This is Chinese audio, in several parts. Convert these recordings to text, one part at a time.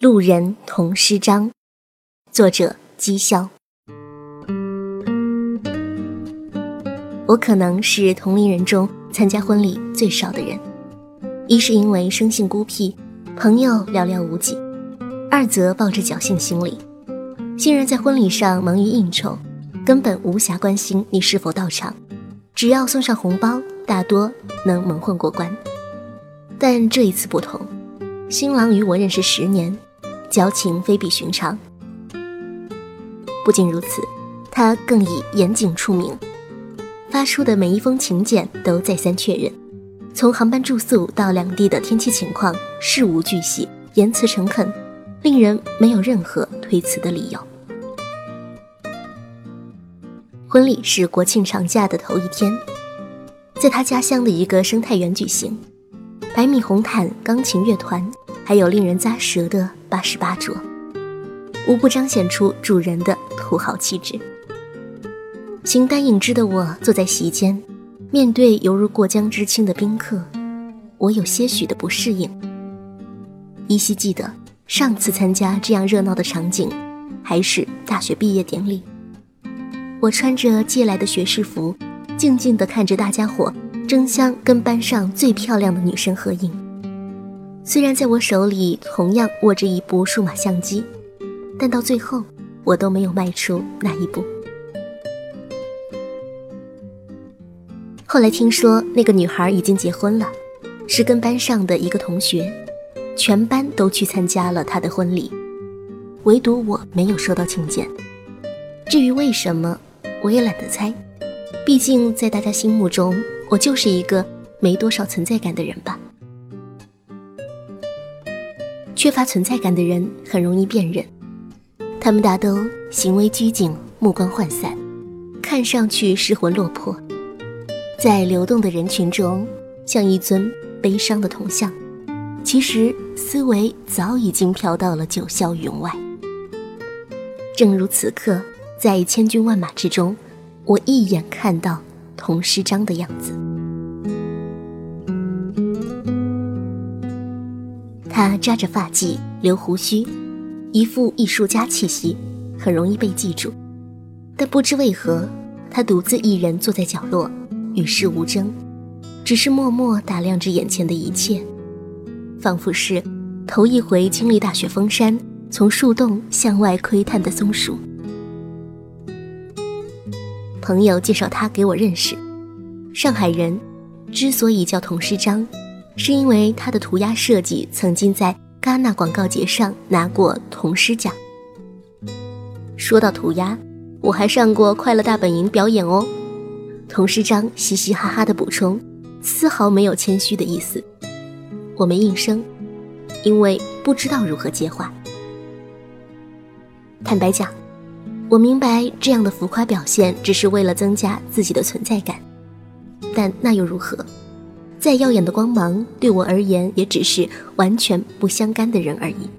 路人同诗章，作者姬潇。我可能是同龄人中参加婚礼最少的人，一是因为生性孤僻，朋友寥寥无几；二则抱着侥幸心理，新人在婚礼上忙于应酬，根本无暇关心你是否到场，只要送上红包，大多能蒙混过关。但这一次不同，新郎与我认识十年。交情非比寻常。不仅如此，他更以严谨出名，发出的每一封请柬都再三确认，从航班住宿到两地的天气情况，事无巨细，言辞诚恳，令人没有任何推辞的理由。婚礼是国庆长假的头一天，在他家乡的一个生态园举行，百米红毯，钢琴乐团。还有令人咂舌的八十八桌，无不彰显出主人的土豪气质。形单影只的我坐在席间，面对犹如过江之青的宾客，我有些许的不适应。依稀记得上次参加这样热闹的场景，还是大学毕业典礼。我穿着借来的学士服，静静地看着大家伙争相跟班上最漂亮的女生合影。虽然在我手里同样握着一部数码相机，但到最后我都没有迈出那一步。后来听说那个女孩已经结婚了，是跟班上的一个同学，全班都去参加了她的婚礼，唯独我没有收到请柬。至于为什么，我也懒得猜，毕竟在大家心目中，我就是一个没多少存在感的人吧。缺乏存在感的人很容易辨认，他们大都行为拘谨，目光涣散，看上去失魂落魄，在流动的人群中像一尊悲伤的铜像，其实思维早已经飘到了九霄云外。正如此刻，在千军万马之中，我一眼看到童诗章的样子。他扎着发髻，留胡须，一副艺术家气息，很容易被记住。但不知为何，他独自一人坐在角落，与世无争，只是默默打量着眼前的一切，仿佛是头一回经历大雪封山，从树洞向外窥探的松鼠。朋友介绍他给我认识，上海人，之所以叫童诗章。是因为他的涂鸦设计曾经在戛纳广告节上拿过铜狮奖。说到涂鸦，我还上过快乐大本营表演哦。童诗章嘻嘻哈哈的补充，丝毫没有谦虚的意思。我没应声，因为不知道如何接话。坦白讲，我明白这样的浮夸表现只是为了增加自己的存在感，但那又如何？再耀眼的光芒，对我而言也只是完全不相干的人而已。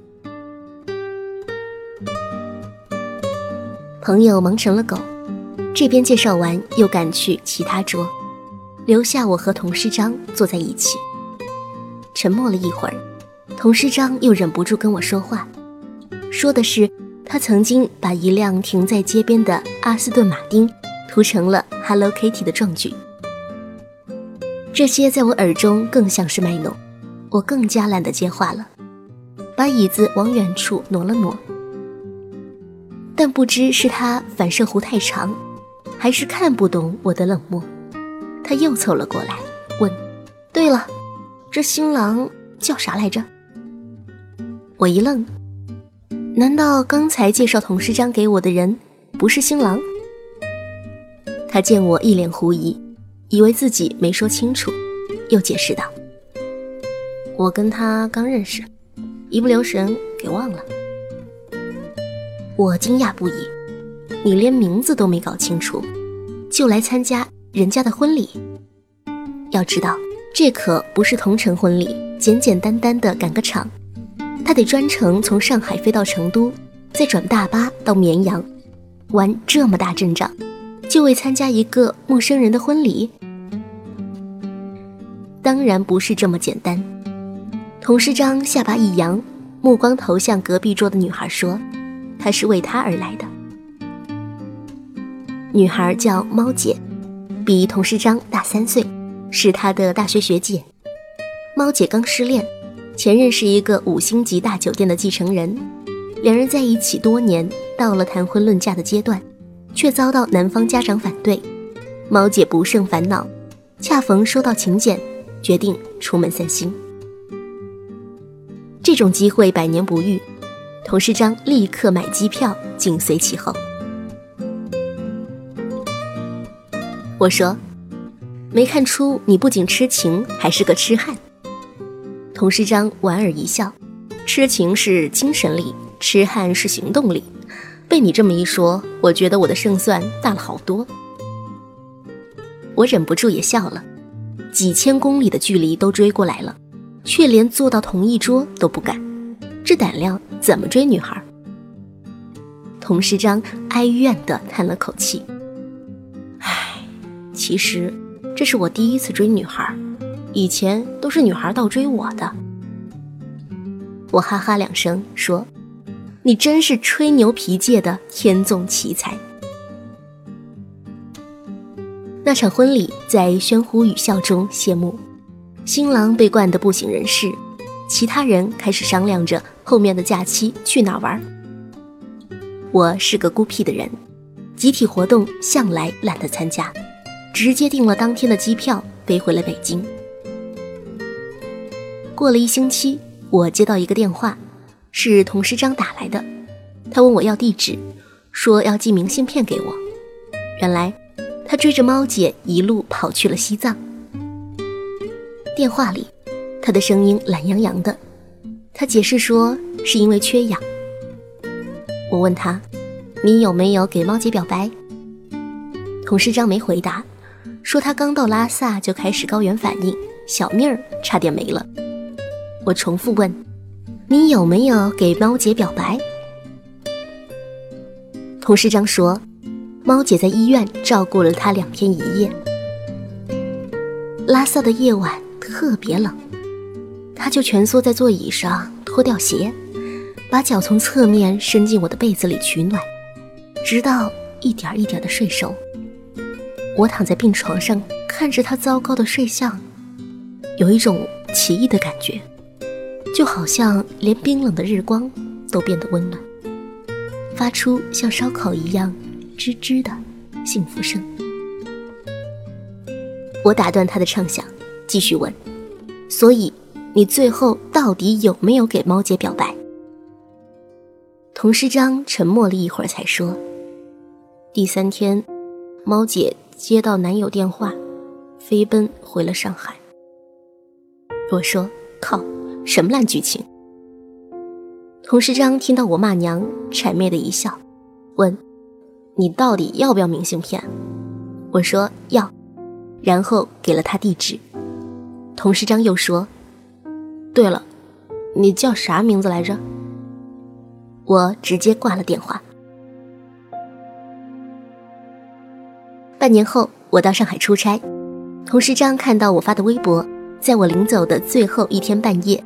朋友忙成了狗，这边介绍完又赶去其他桌，留下我和童诗章坐在一起。沉默了一会儿，童诗章又忍不住跟我说话，说的是他曾经把一辆停在街边的阿斯顿马丁涂成了 Hello Kitty 的壮举。这些在我耳中更像是卖弄，我更加懒得接话了，把椅子往远处挪了挪。但不知是他反射弧太长，还是看不懂我的冷漠，他又凑了过来问：“对了，这新郎叫啥来着？”我一愣，难道刚才介绍童诗章给我的人不是新郎？他见我一脸狐疑。以为自己没说清楚，又解释道：“我跟他刚认识，一不留神给忘了。”我惊讶不已：“你连名字都没搞清楚，就来参加人家的婚礼？要知道，这可不是同城婚礼，简简单单的赶个场，他得专程从上海飞到成都，再转大巴到绵阳，玩这么大阵仗。”就为参加一个陌生人的婚礼？当然不是这么简单。童诗章下巴一扬，目光投向隔壁桌的女孩，说：“她是为他而来的。”女孩叫猫姐，比童世章大三岁，是他的大学学姐。猫姐刚失恋，前任是一个五星级大酒店的继承人，两人在一起多年，到了谈婚论嫁的阶段，却遭到男方家长反对。猫姐不胜烦恼，恰逢收到请柬，决定出门散心。这种机会百年不遇，童世章立刻买机票，紧随其后。我说：“没看出你不仅痴情，还是个痴汉。”童世章莞尔一笑：“痴情是精神力，痴汉是行动力。被你这么一说，我觉得我的胜算大了好多。”我忍不住也笑了，几千公里的距离都追过来了，却连坐到同一桌都不敢，这胆量怎么追女孩？童世章哀怨地叹了口气：“唉，其实这是我第一次追女孩。”以前都是女孩倒追我的，我哈哈两声说：“你真是吹牛皮界的天纵奇才。”那场婚礼在喧呼语笑中谢幕，新郎被灌得不省人事，其他人开始商量着后面的假期去哪玩。我是个孤僻的人，集体活动向来懒得参加，直接订了当天的机票飞回了北京。过了一星期，我接到一个电话，是童师章打来的。他问我要地址，说要寄明信片给我。原来，他追着猫姐一路跑去了西藏。电话里，他的声音懒洋洋的。他解释说是因为缺氧。我问他：“你有没有给猫姐表白？”童师章没回答，说他刚到拉萨就开始高原反应，小命儿差点没了。我重复问：“你有没有给猫姐表白？”童师章说：“猫姐在医院照顾了他两天一夜。拉萨的夜晚特别冷，他就蜷缩在座椅上，脱掉鞋，把脚从侧面伸进我的被子里取暖，直到一点一点的睡熟。我躺在病床上，看着他糟糕的睡相，有一种奇异的感觉。”就好像连冰冷的日光都变得温暖，发出像烧烤一样吱吱的幸福声。我打断他的畅想，继续问：“所以你最后到底有没有给猫姐表白？”童师章沉默了一会儿，才说：“第三天，猫姐接到男友电话，飞奔回了上海。”我说：“靠！”什么烂剧情？童世章听到我骂娘，谄媚的一笑，问：“你到底要不要明信片？”我说要，然后给了他地址。童世章又说：“对了，你叫啥名字来着？”我直接挂了电话。半年后，我到上海出差，童世章看到我发的微博，在我临走的最后一天半夜。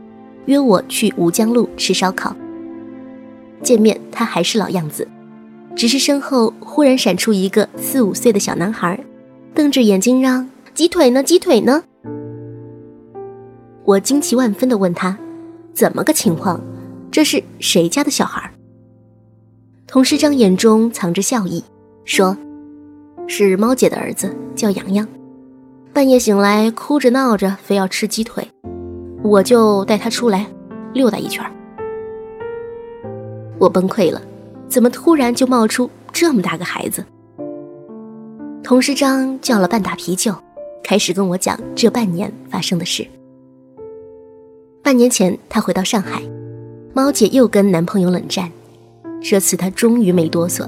约我去吴江路吃烧烤。见面，他还是老样子，只是身后忽然闪出一个四五岁的小男孩，瞪着眼睛嚷：“鸡腿呢？鸡腿呢？”我惊奇万分地问他：“怎么个情况？这是谁家的小孩？”童师章眼中藏着笑意，说：“是猫姐的儿子，叫洋洋，半夜醒来哭着闹着，非要吃鸡腿。”我就带他出来溜达一圈我崩溃了，怎么突然就冒出这么大个孩子？童师章叫了半打啤酒，开始跟我讲这半年发生的事。半年前，他回到上海，猫姐又跟男朋友冷战，这次他终于没哆嗦，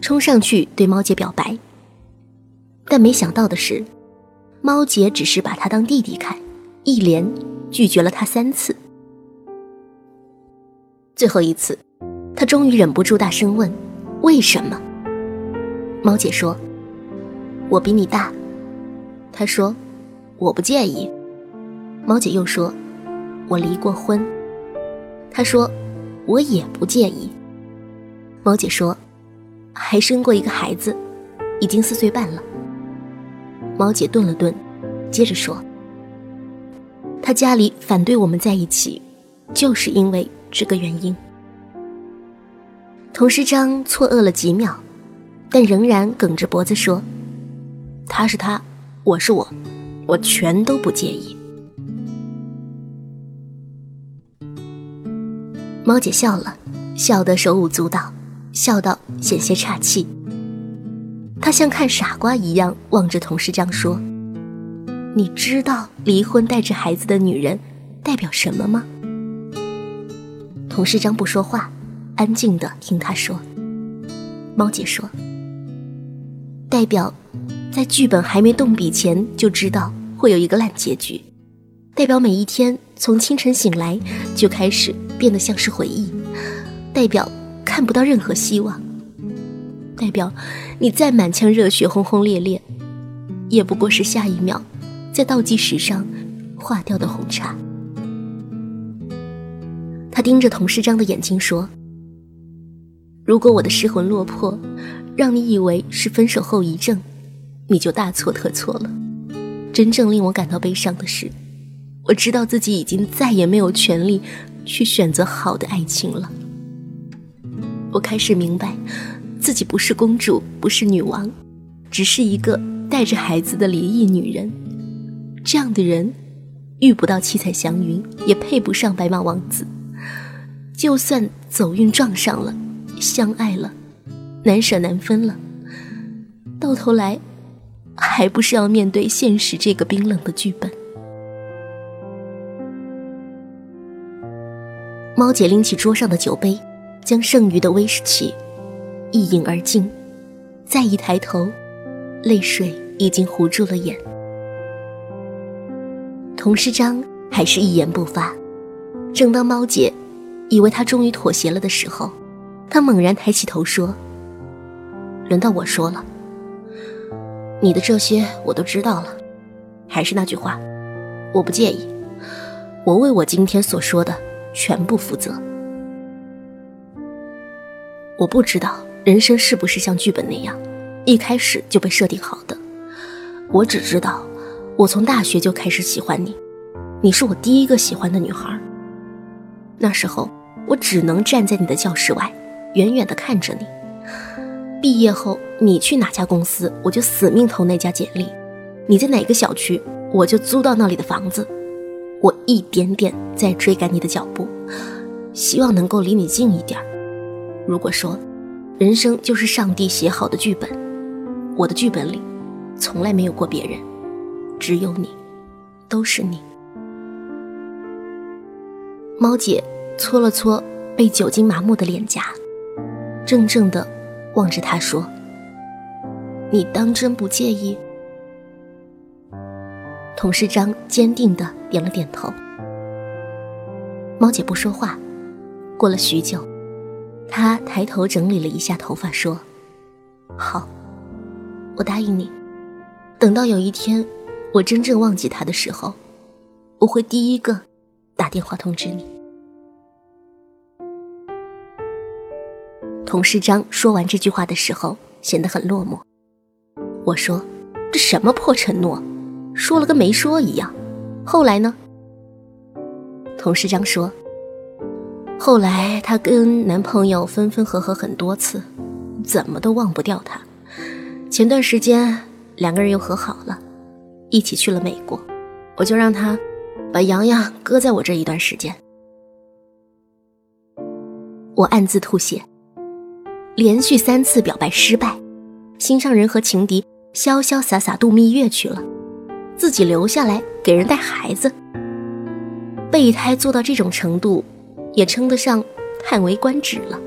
冲上去对猫姐表白。但没想到的是，猫姐只是把他当弟弟看，一连。拒绝了他三次，最后一次，他终于忍不住大声问：“为什么？”猫姐说：“我比你大。”他说：“我不介意。”猫姐又说：“我离过婚。”他说：“我也不介意。猫姐说，还生过一个孩子，已经四岁半了。猫姐顿了顿，接着说，他家里反对我们在一起，就是因为这个原因。童师章错愕了几秒，但仍然梗着脖子说：“他是他，我是我，我全都不介意。”猫姐笑了，笑得手舞足蹈，笑到险些岔气。她像看傻瓜一样望着童师章说：“你知道离婚带着孩子的女人代表什么吗？”童师章不说话，安静的听他说。猫姐说：“代表在剧本还没动笔前就知道会有一个烂结局，代表每一天从清晨醒来就开始。”变得像是回忆，代表看不到任何希望，代表你再满腔热血轰轰烈烈，也不过是下一秒在倒计时上化掉的红茶。他盯着童世章的眼睛说：“如果我的失魂落魄让你以为是分手后遗症，你就大错特错了。真正令我感到悲伤的是，我知道自己已经再也没有权利。”去选择好的爱情了。我开始明白，自己不是公主，不是女王，只是一个带着孩子的离异女人。这样的人，遇不到七彩祥云，也配不上白马王子。就算走运撞上了，相爱了，难舍难分了，到头来，还不是要面对现实这个冰冷的剧本。猫姐拎起桌上的酒杯，将剩余的威士忌一饮而尽，再一抬头，泪水已经糊住了眼。童诗章还是一言不发。正当猫姐以为他终于妥协了的时候，他猛然抬起头说：“轮到我说了，你的这些我都知道了。还是那句话，我不介意。我为我今天所说的。”全部负责。我不知道人生是不是像剧本那样，一开始就被设定好的。我只知道，我从大学就开始喜欢你，你是我第一个喜欢的女孩。那时候，我只能站在你的教室外，远远的看着你。毕业后，你去哪家公司，我就死命投那家简历；你在哪个小区，我就租到那里的房子。我一点点在追赶你的脚步，希望能够离你近一点如果说，人生就是上帝写好的剧本，我的剧本里从来没有过别人，只有你，都是你。猫姐搓了搓被酒精麻木的脸颊，怔怔地望着他说：“你当真不介意？”童世章坚定的点了点头。猫姐不说话，过了许久，她抬头整理了一下头发，说：“好，我答应你，等到有一天我真正忘记他的时候，我会第一个打电话通知你。”童世章说完这句话的时候，显得很落寞。我说：“这什么破承诺？”说了跟没说一样，后来呢？童世章说：“后来她跟男朋友分分合合很多次，怎么都忘不掉他。前段时间两个人又和好了，一起去了美国。我就让他把洋洋搁在我这一段时间。”我暗自吐血，连续三次表白失败，心上人和情敌潇潇洒洒度蜜月去了。自己留下来给人带孩子，备胎做到这种程度，也称得上叹为观止了。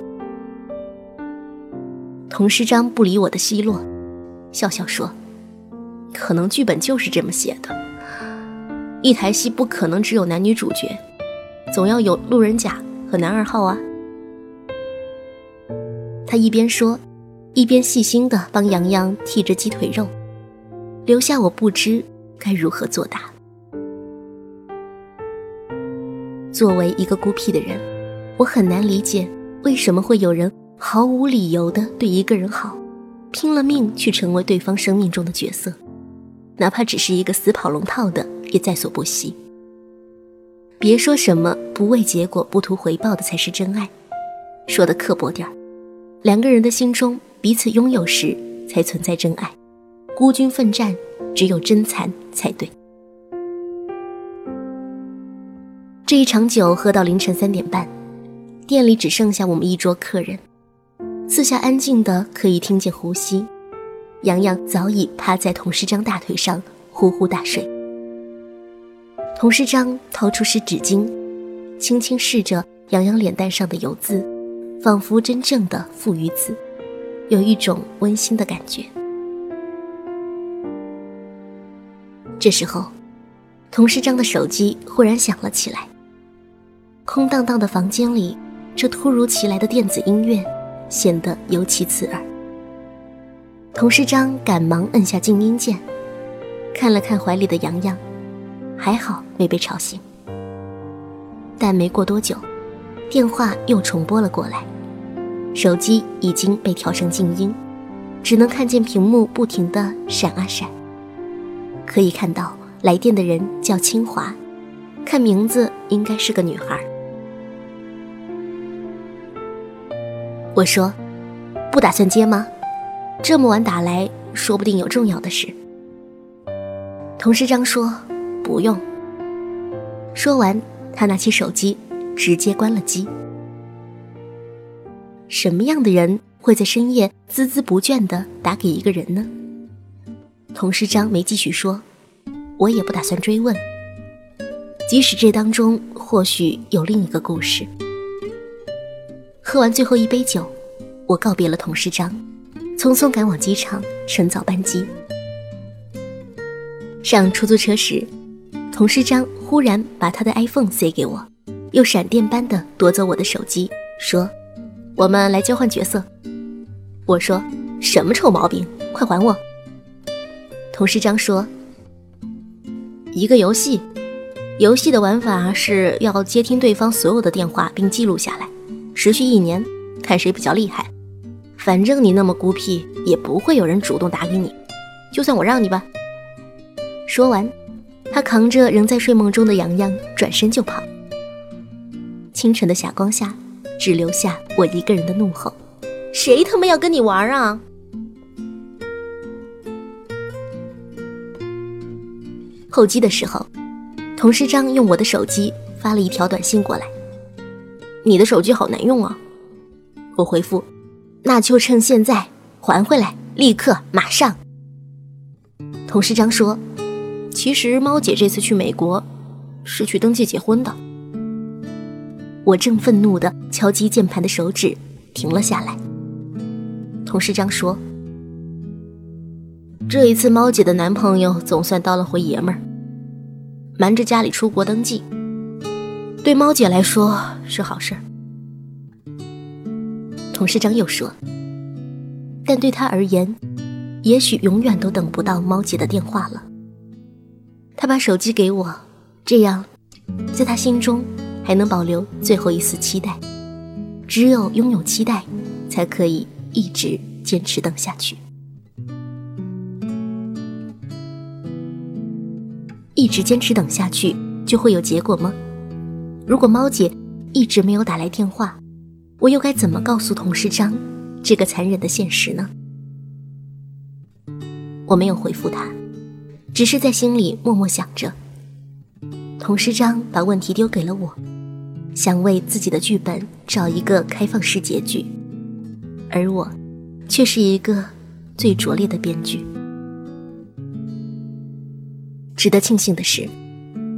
童师章不理我的奚落，笑笑说：“可能剧本就是这么写的，一台戏不可能只有男女主角，总要有路人甲和男二号啊。”他一边说，一边细心的帮洋洋剔着鸡腿肉，留下我不知。该如何作答？作为一个孤僻的人，我很难理解为什么会有人毫无理由的对一个人好，拼了命去成为对方生命中的角色，哪怕只是一个死跑龙套的，也在所不惜。别说什么不为结果不图回报的才是真爱，说的刻薄点儿，两个人的心中彼此拥有时才存在真爱，孤军奋战只有真残才对。这一场酒喝到凌晨三点半，店里只剩下我们一桌客人，四下安静的可以听见呼吸。洋洋早已趴在童师章大腿上呼呼大睡。童师章掏出湿纸巾，轻轻拭着洋洋脸蛋上的油渍，仿佛真正的父与子，有一种温馨的感觉。这时候，童师章的手机忽然响了起来。空荡荡的房间里，这突如其来的电子音乐显得尤其刺耳。童师章赶忙摁下静音键，看了看怀里的洋洋，还好没被吵醒。但没过多久，电话又重拨了过来，手机已经被调成静音，只能看见屏幕不停的闪啊闪。可以看到来电的人叫清华，看名字应该是个女孩。我说：“不打算接吗？这么晚打来，说不定有重要的事。”童师章说：“不用。”说完，他拿起手机，直接关了机。什么样的人会在深夜孜孜不倦地打给一个人呢？童师章没继续说，我也不打算追问。即使这当中或许有另一个故事。喝完最后一杯酒，我告别了童师章，匆匆赶往机场乘早班机。上出租车时，童师章忽然把他的 iPhone 塞给我，又闪电般的夺走我的手机，说：“我们来交换角色。”我说：“什么臭毛病，快还我！”童师章说：“一个游戏，游戏的玩法是要接听对方所有的电话并记录下来。”持续一年，看谁比较厉害。反正你那么孤僻，也不会有人主动打给你。就算我让你吧。说完，他扛着仍在睡梦中的洋洋，转身就跑。清晨的霞光下，只留下我一个人的怒吼：谁他妈要跟你玩啊！候机的时候，童师章用我的手机发了一条短信过来。你的手机好难用啊！我回复：“那就趁现在还回来，立刻马上。”童师章说：“其实猫姐这次去美国是去登记结婚的。”我正愤怒的敲击键盘的手指停了下来。童师章说：“这一次猫姐的男朋友总算当了回爷们儿，瞒着家里出国登记。”对猫姐来说是好事。童师章又说：“但对他而言，也许永远都等不到猫姐的电话了。”他把手机给我，这样，在他心中还能保留最后一丝期待。只有拥有期待，才可以一直坚持等下去。一直坚持等下去，就会有结果吗？如果猫姐一直没有打来电话，我又该怎么告诉童师章这个残忍的现实呢？我没有回复他，只是在心里默默想着。童师章把问题丢给了我，想为自己的剧本找一个开放式结局，而我却是一个最拙劣的编剧。值得庆幸的是，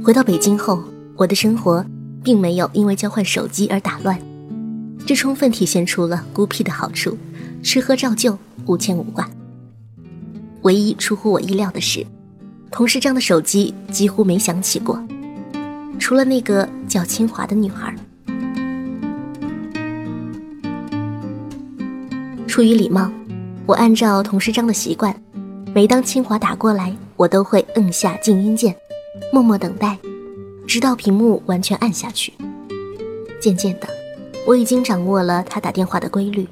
回到北京后，我的生活。并没有因为交换手机而打乱，这充分体现出了孤僻的好处，吃喝照旧，无牵无挂。唯一出乎我意料的是，童师章的手机几乎没响起过，除了那个叫清华的女孩。出于礼貌，我按照童师章的习惯，每当清华打过来，我都会摁下静音键，默默等待。直到屏幕完全暗下去，渐渐的，我已经掌握了他打电话的规律，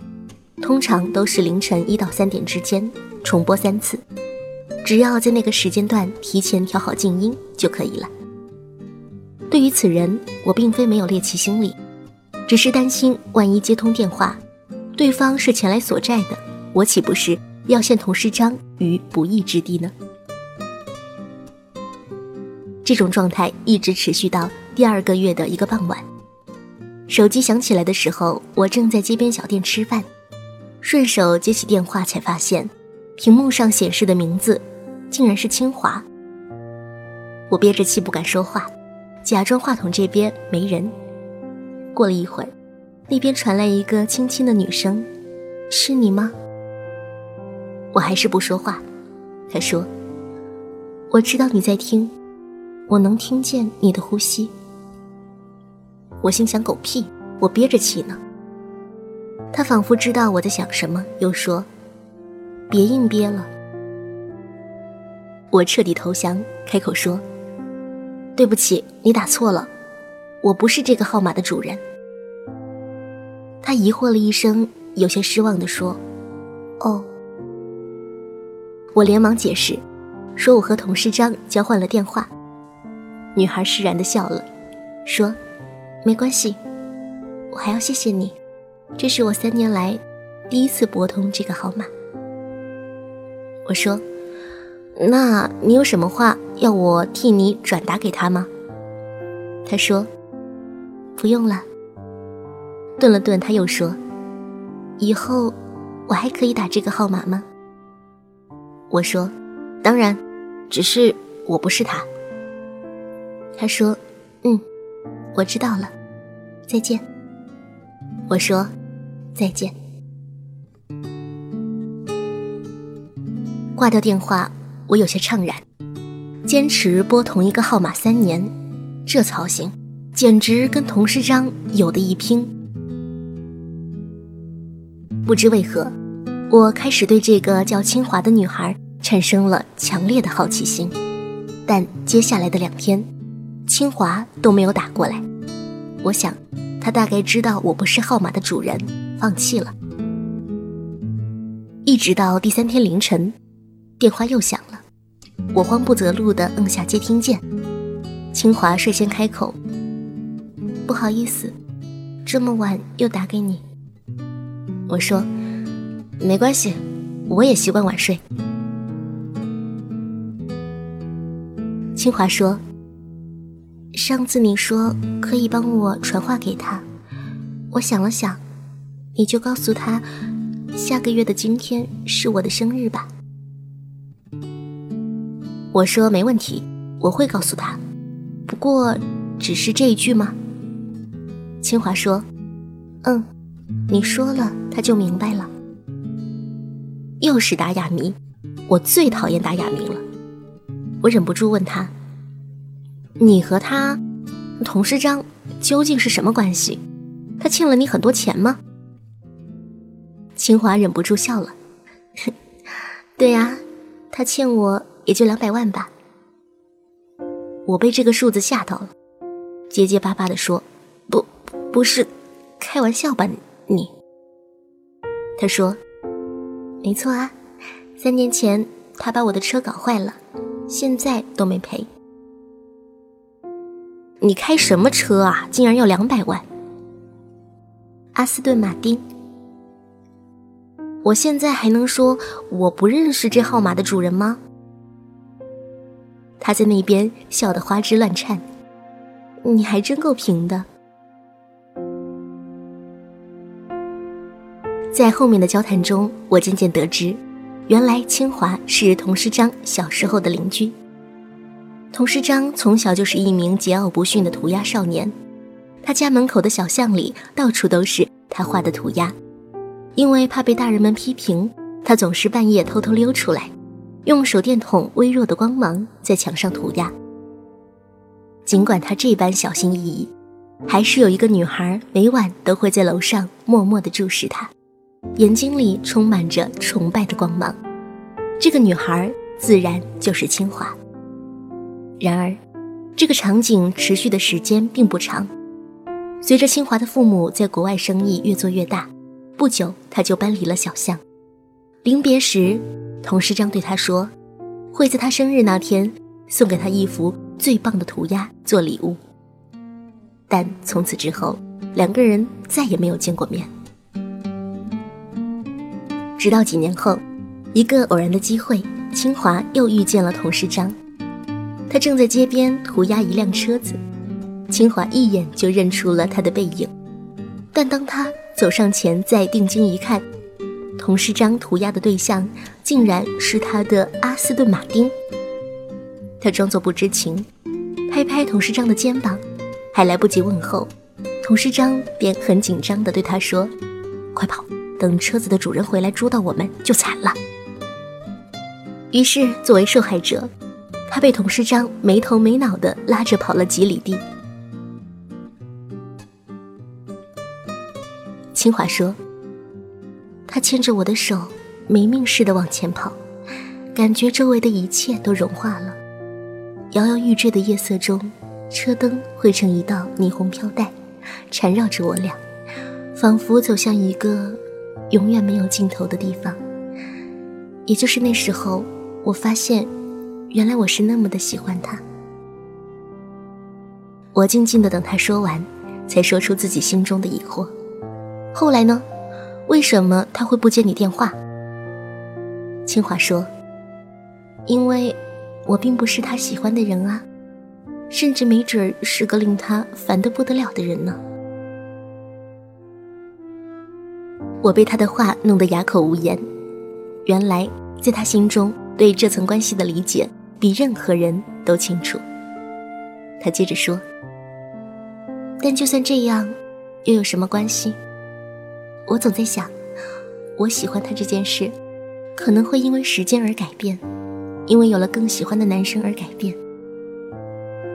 通常都是凌晨一到三点之间，重播三次。只要在那个时间段提前调好静音就可以了。对于此人，我并非没有猎奇心理，只是担心万一接通电话，对方是前来索债的，我岂不是要陷童诗章于不义之地呢？这种状态一直持续到第二个月的一个傍晚。手机响起来的时候，我正在街边小店吃饭，顺手接起电话，才发现屏幕上显示的名字竟然是清华。我憋着气不敢说话，假装话筒这边没人。过了一会儿，那边传来一个轻轻的女声：“是你吗？”我还是不说话。他说：“我知道你在听，我能听见你的呼吸。”我心想：狗屁！我憋着气呢。他仿佛知道我在想什么，又说：“别硬憋了。”我彻底投降，开口说：“对不起，你打错了，我不是这个号码的主人。”他疑惑了一声，有些失望地说：“哦。”我连忙解释，说我和童诗章交换了电话。女孩释然地笑了，说。没关系，我还要谢谢你，这是我三年来第一次拨通这个号码。我说：“那你有什么话要我替你转达给他吗？”他说：“不用了。”顿了顿，他又说：“以后我还可以打这个号码吗？”我说：“当然，只是我不是他。”他说：“嗯。”我知道了，再见。我说再见。挂掉电话，我有些怅然。坚持拨同一个号码三年，这操心，简直跟童诗章有的一拼。不知为何，我开始对这个叫清华的女孩产生了强烈的好奇心。但接下来的两天。清华都没有打过来，我想，他大概知道我不是号码的主人，放弃了。一直到第三天凌晨，电话又响了，我慌不择路地摁下接听键。清华率先开口：“不好意思，这么晚又打给你。”我说：“没关系，我也习惯晚睡。”清华说。上次你说可以帮我传话给他，我想了想，你就告诉他，下个月的今天是我的生日吧。我说没问题，我会告诉他，不过只是这一句吗？清华说，嗯，你说了他就明白了。又是打哑谜，我最讨厌打哑谜了。我忍不住问他。你和他，童诗章究竟是什么关系？他欠了你很多钱吗？清华忍不住笑了。对呀，他欠我也就两百万吧。我被这个数字吓到了，结结巴巴的说：“不，不是，开玩笑吧你？”他说：“没错啊，三年前他把我的车搞坏了，现在都没赔。”你开什么车啊？竟然要两百万！阿斯顿马丁。我现在还能说我不认识这号码的主人吗？他在那边笑得花枝乱颤。你还真够贫的。在后面的交谈中，我渐渐得知，原来清华是童诗章小时候的邻居。童诗章从小就是一名桀骜不驯的涂鸦少年，他家门口的小巷里到处都是他画的涂鸦。因为怕被大人们批评，他总是半夜偷偷溜出来，用手电筒微弱的光芒在墙上涂鸦。尽管他这般小心翼翼，还是有一个女孩每晚都会在楼上默默地注视他，眼睛里充满着崇拜的光芒。这个女孩自然就是清华。然而，这个场景持续的时间并不长。随着清华的父母在国外生意越做越大，不久他就搬离了小巷。临别时，童世章对他说：“会在他生日那天送给他一幅最棒的涂鸦做礼物。”但从此之后，两个人再也没有见过面。直到几年后，一个偶然的机会，清华又遇见了童世章。他正在街边涂鸦一辆车子，清华一眼就认出了他的背影。但当他走上前再定睛一看，童师章涂鸦的对象竟然是他的阿斯顿马丁。他装作不知情，拍拍童师章的肩膀，还来不及问候，童师章便很紧张地对他说：“快跑！”等车子的主人回来捉到我们就惨了。于是，作为受害者，他被童师章没头没脑地拉着跑了几里地。清华说：“他牵着我的手，没命似的往前跑，感觉周围的一切都融化了。摇摇欲坠的夜色中，车灯汇成一道霓虹飘带，缠绕着我俩，仿佛走向一个……”永远没有尽头的地方。也就是那时候，我发现，原来我是那么的喜欢他。我静静的等他说完，才说出自己心中的疑惑。后来呢？为什么他会不接你电话？清华说：“因为，我并不是他喜欢的人啊，甚至没准是个令他烦得不得了的人呢。”我被他的话弄得哑口无言。原来，在他心中，对这层关系的理解比任何人都清楚。他接着说：“但就算这样，又有什么关系？我总在想，我喜欢他这件事，可能会因为时间而改变，因为有了更喜欢的男生而改变，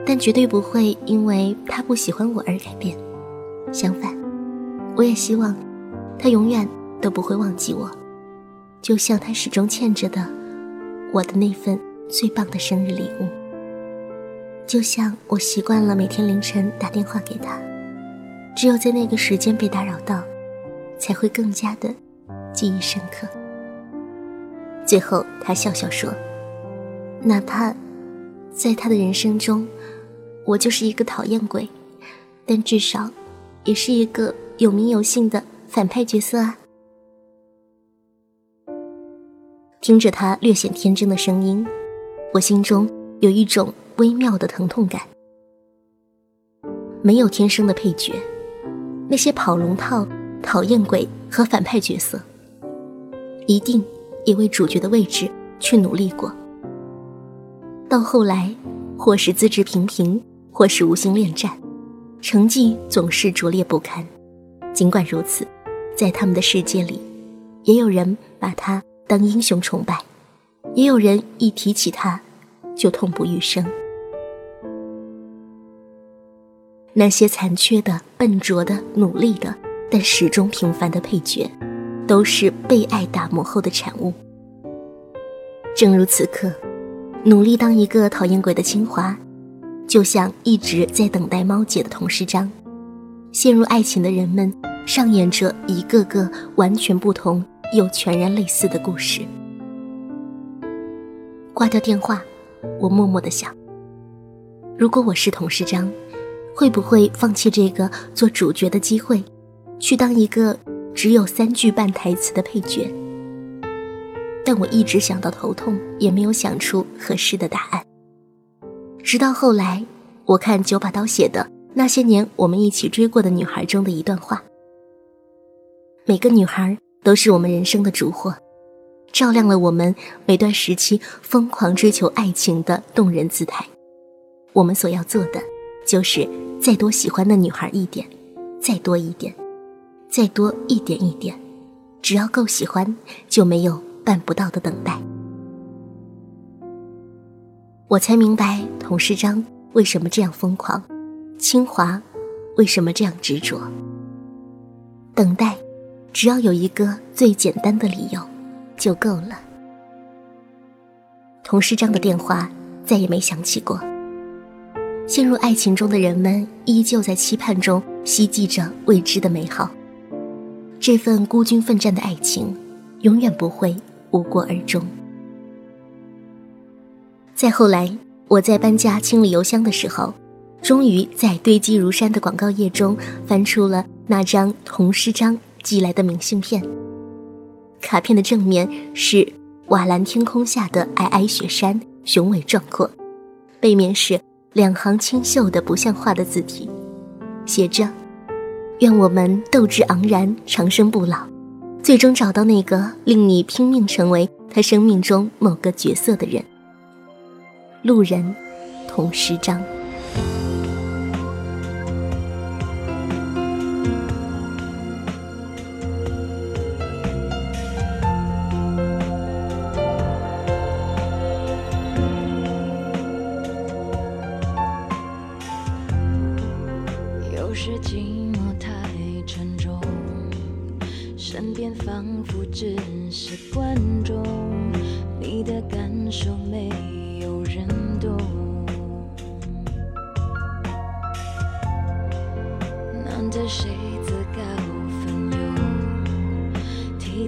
但绝对不会因为他不喜欢我而改变。相反，我也希望。”他永远都不会忘记我，就像他始终欠着的我的那份最棒的生日礼物。就像我习惯了每天凌晨打电话给他，只有在那个时间被打扰到，才会更加的记忆深刻。最后，他笑笑说：“哪怕在他的人生中，我就是一个讨厌鬼，但至少也是一个有名有姓的。”反派角色啊！听着他略显天真的声音，我心中有一种微妙的疼痛感。没有天生的配角，那些跑龙套、讨厌鬼和反派角色，一定也为主角的位置去努力过。到后来，或是资质平平，或是无心恋战，成绩总是拙劣不堪。尽管如此。在他们的世界里，也有人把他当英雄崇拜，也有人一提起他就痛不欲生。那些残缺的、笨拙的、努力的，但始终平凡的配角，都是被爱打磨后的产物。正如此刻，努力当一个讨厌鬼的清华，就像一直在等待猫姐的童诗章，陷入爱情的人们。上演着一个个完全不同又全然类似的故事。挂掉电话，我默默的想：如果我是童世章，会不会放弃这个做主角的机会，去当一个只有三句半台词的配角？但我一直想到头痛，也没有想出合适的答案。直到后来，我看九把刀写的《那些年我们一起追过的女孩》中的一段话。每个女孩都是我们人生的烛火，照亮了我们每段时期疯狂追求爱情的动人姿态。我们所要做的，就是再多喜欢那女孩一点，再多一点，再多一点一点，只要够喜欢，就没有办不到的等待。我才明白童诗章为什么这样疯狂，清华为什么这样执着，等待。只要有一个最简单的理由，就够了。童诗章的电话再也没响起过。陷入爱情中的人们依旧在期盼中希冀着未知的美好。这份孤军奋战的爱情，永远不会无果而终。再后来，我在搬家清理邮箱的时候，终于在堆积如山的广告页中翻出了那张童诗章寄来的明信片。卡片的正面是瓦蓝天空下的皑皑雪山，雄伟壮阔；背面是。两行清秀的不像话的字体，写着：“愿我们斗志昂然，长生不老，最终找到那个令你拼命成为他生命中某个角色的人。”路人，同诗章。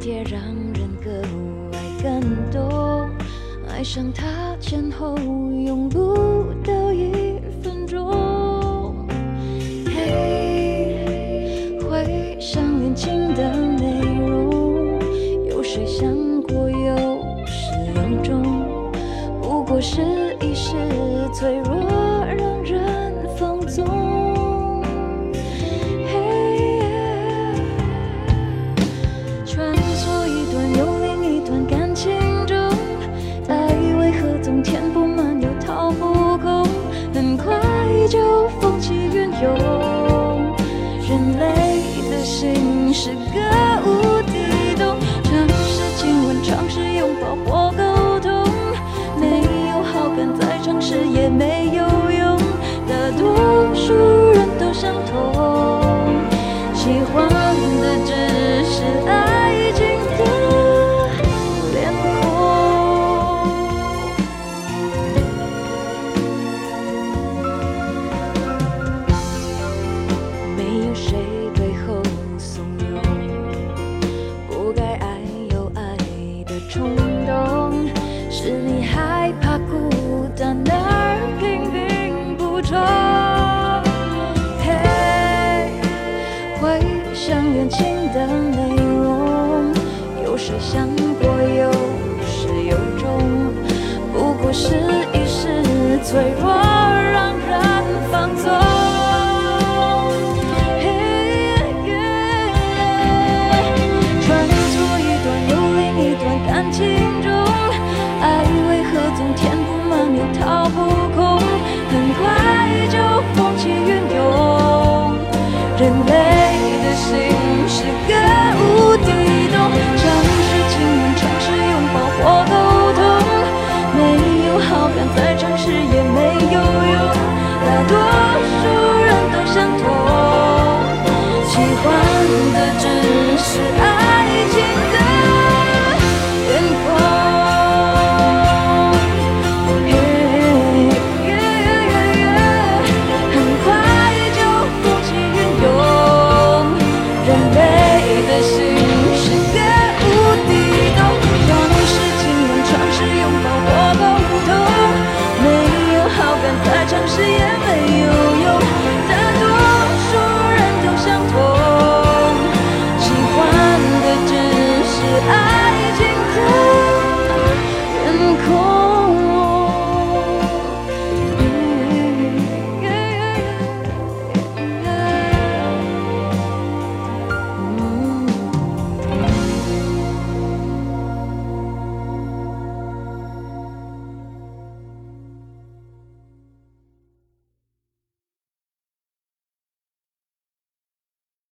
贴让人格外感动。爱上他前后用不到一分钟。